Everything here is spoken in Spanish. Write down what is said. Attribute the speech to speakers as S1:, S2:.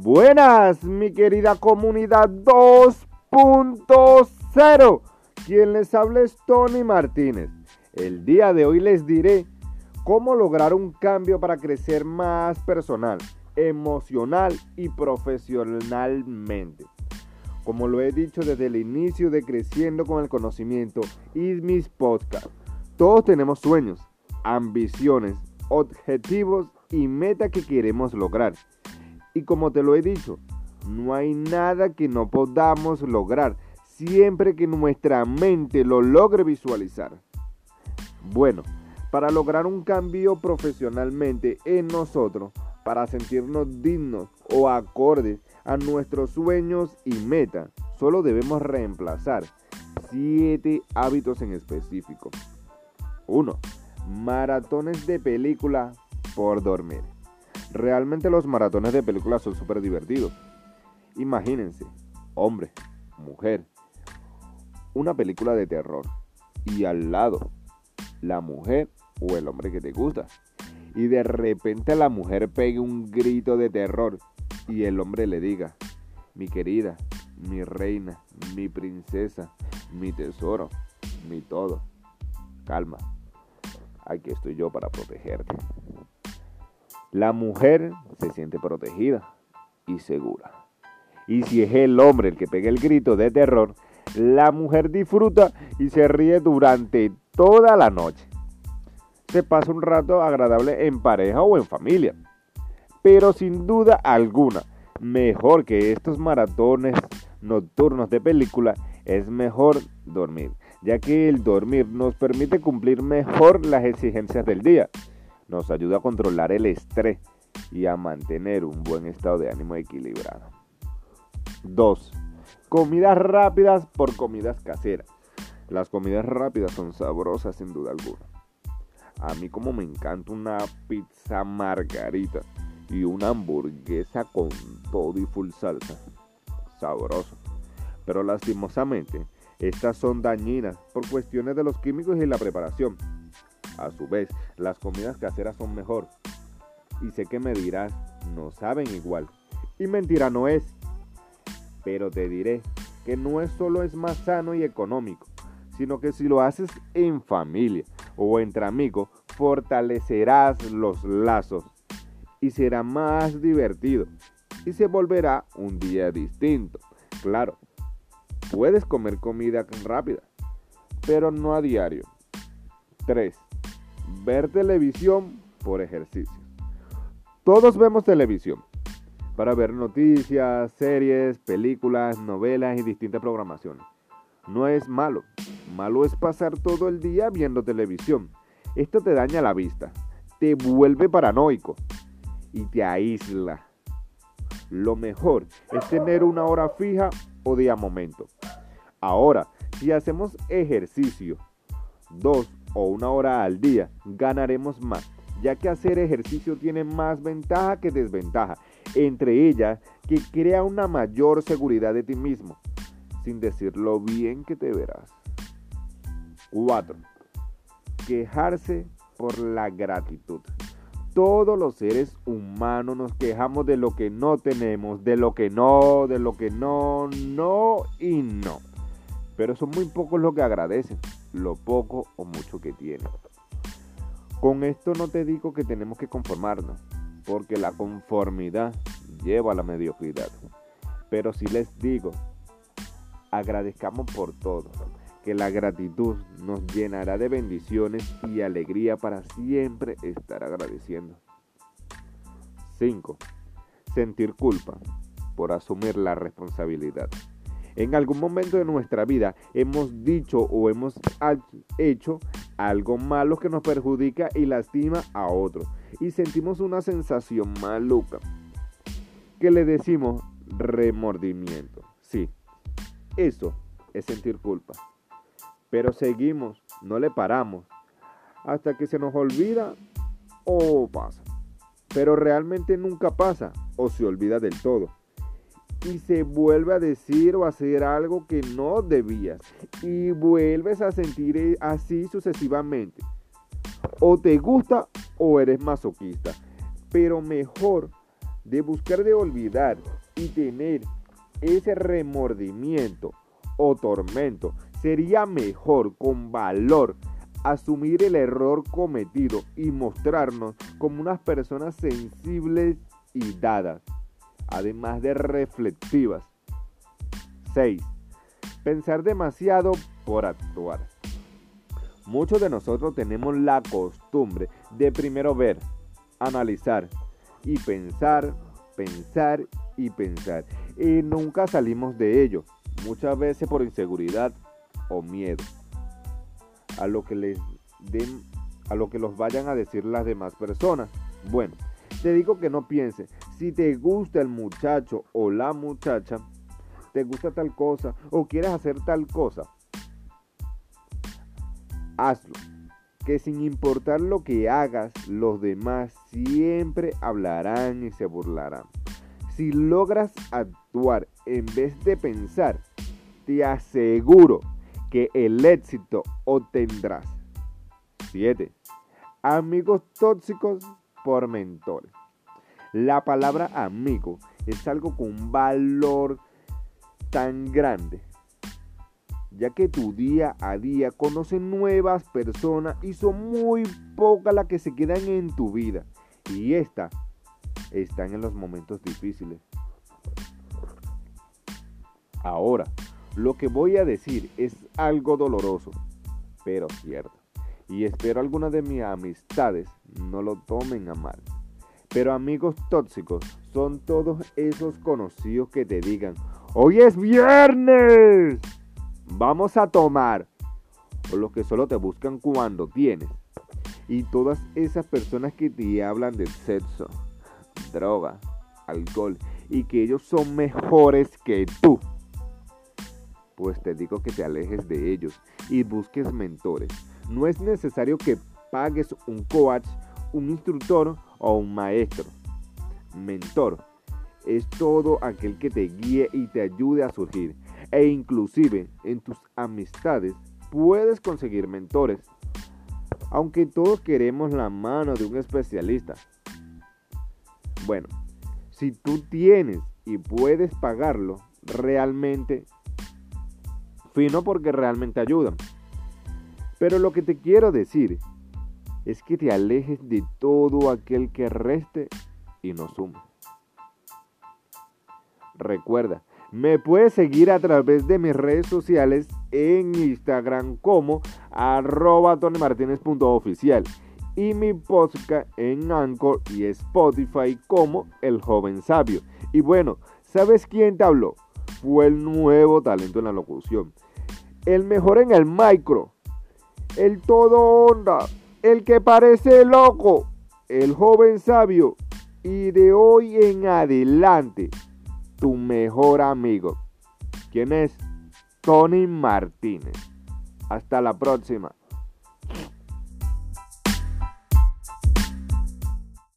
S1: Buenas, mi querida comunidad 2.0. Quien les habla es Tony Martínez. El día de hoy les diré cómo lograr un cambio para crecer más personal, emocional y profesionalmente. Como lo he dicho desde el inicio de Creciendo con el Conocimiento y mis podcasts, todos tenemos sueños, ambiciones, objetivos y metas que queremos lograr. Y como te lo he dicho, no hay nada que no podamos lograr siempre que nuestra mente lo logre visualizar. Bueno, para lograr un cambio profesionalmente en nosotros, para sentirnos dignos o acordes a nuestros sueños y metas, solo debemos reemplazar siete hábitos en específico. 1. Maratones de película por dormir. Realmente los maratones de películas son súper divertidos. Imagínense, hombre, mujer, una película de terror y al lado la mujer o el hombre que te gusta. Y de repente la mujer pegue un grito de terror y el hombre le diga, mi querida, mi reina, mi princesa, mi tesoro, mi todo. Calma, aquí estoy yo para protegerte. La mujer se siente protegida y segura. Y si es el hombre el que pega el grito de terror, la mujer disfruta y se ríe durante toda la noche. Se pasa un rato agradable en pareja o en familia. Pero sin duda alguna, mejor que estos maratones nocturnos de película, es mejor dormir, ya que el dormir nos permite cumplir mejor las exigencias del día nos ayuda a controlar el estrés y a mantener un buen estado de ánimo equilibrado. 2. Comidas rápidas por comidas caseras. Las comidas rápidas son sabrosas sin duda alguna. A mí como me encanta una pizza margarita y una hamburguesa con todo y full salsa. Sabroso. Pero lastimosamente, estas son dañinas por cuestiones de los químicos y la preparación a su vez, las comidas caseras son mejor. Y sé que me dirás, no saben igual. Y mentira no es. Pero te diré que no es solo es más sano y económico, sino que si lo haces en familia o entre amigos, fortalecerás los lazos y será más divertido y se volverá un día distinto. Claro, puedes comer comida rápida, pero no a diario. 3 ver televisión por ejercicio. Todos vemos televisión para ver noticias, series, películas, novelas y distintas programaciones. No es malo, malo es pasar todo el día viendo televisión. Esto te daña la vista, te vuelve paranoico y te aísla. Lo mejor es tener una hora fija o día momento. Ahora, si hacemos ejercicio dos o una hora al día, ganaremos más, ya que hacer ejercicio tiene más ventaja que desventaja, entre ellas que crea una mayor seguridad de ti mismo, sin decir lo bien que te verás. 4. Quejarse por la gratitud. Todos los seres humanos nos quejamos de lo que no tenemos, de lo que no, de lo que no, no y no. Pero son muy pocos los que agradecen lo poco o mucho que tiene. Con esto no te digo que tenemos que conformarnos, porque la conformidad lleva a la mediocridad. Pero si les digo, agradezcamos por todo, que la gratitud nos llenará de bendiciones y alegría para siempre estar agradeciendo. 5. Sentir culpa por asumir la responsabilidad. En algún momento de nuestra vida hemos dicho o hemos hecho algo malo que nos perjudica y lastima a otro. Y sentimos una sensación maluca que le decimos remordimiento. Sí, eso es sentir culpa. Pero seguimos, no le paramos hasta que se nos olvida o pasa. Pero realmente nunca pasa o se olvida del todo y se vuelve a decir o hacer algo que no debías y vuelves a sentir e, así sucesivamente. O te gusta o eres masoquista, pero mejor de buscar de olvidar y tener ese remordimiento o tormento, sería mejor con valor asumir el error cometido y mostrarnos como unas personas sensibles y dadas, además de reflexivas. 6. Pensar demasiado por actuar. Muchos de nosotros tenemos la costumbre de primero ver, analizar y pensar, pensar y pensar. Y nunca salimos de ello, muchas veces por inseguridad o miedo a lo que les den, a lo que los vayan a decir las demás personas. Bueno, te digo que no pienses, si te gusta el muchacho o la muchacha, te gusta tal cosa o quieres hacer tal cosa, hazlo. Que sin importar lo que hagas, los demás siempre hablarán y se burlarán. Si logras actuar en vez de pensar, te aseguro que el éxito obtendrás. 7. Amigos tóxicos La palabra amigo es algo con valor tan grande ya que tu día a día conoce nuevas personas y son muy pocas las que se quedan en tu vida. Y estas están en los momentos difíciles. Ahora, lo que voy a decir es algo doloroso, pero cierto. Y espero algunas de mis amistades no lo tomen a mal. Pero amigos tóxicos son todos esos conocidos que te digan, hoy es viernes vamos a tomar, o los que solo te buscan cuando tienes. Y todas esas personas que te hablan de sexo, droga, alcohol y que ellos son mejores que tú. Pues te digo que te alejes de ellos y busques mentores. No es necesario que pagues un coach, un instructor o un maestro. Mentor es todo aquel que te guíe y te ayude a surgir e inclusive en tus amistades puedes conseguir mentores. Aunque todos queremos la mano de un especialista. Bueno, si tú tienes y puedes pagarlo, realmente, fino porque realmente ayudan. Pero lo que te quiero decir es que te alejes de todo aquel que reste y no suma. Recuerda, me puedes seguir a través de mis redes sociales en Instagram como arroba tonymartinez.oficial y mi podcast en Anchor y Spotify como El Joven Sabio. Y bueno, ¿sabes quién te habló? Fue el nuevo talento en la locución. El mejor en el micro. El todo onda. El que parece loco. El joven sabio. Y de hoy en adelante tu mejor amigo. ¿Quién es? Tony Martínez. Hasta la próxima.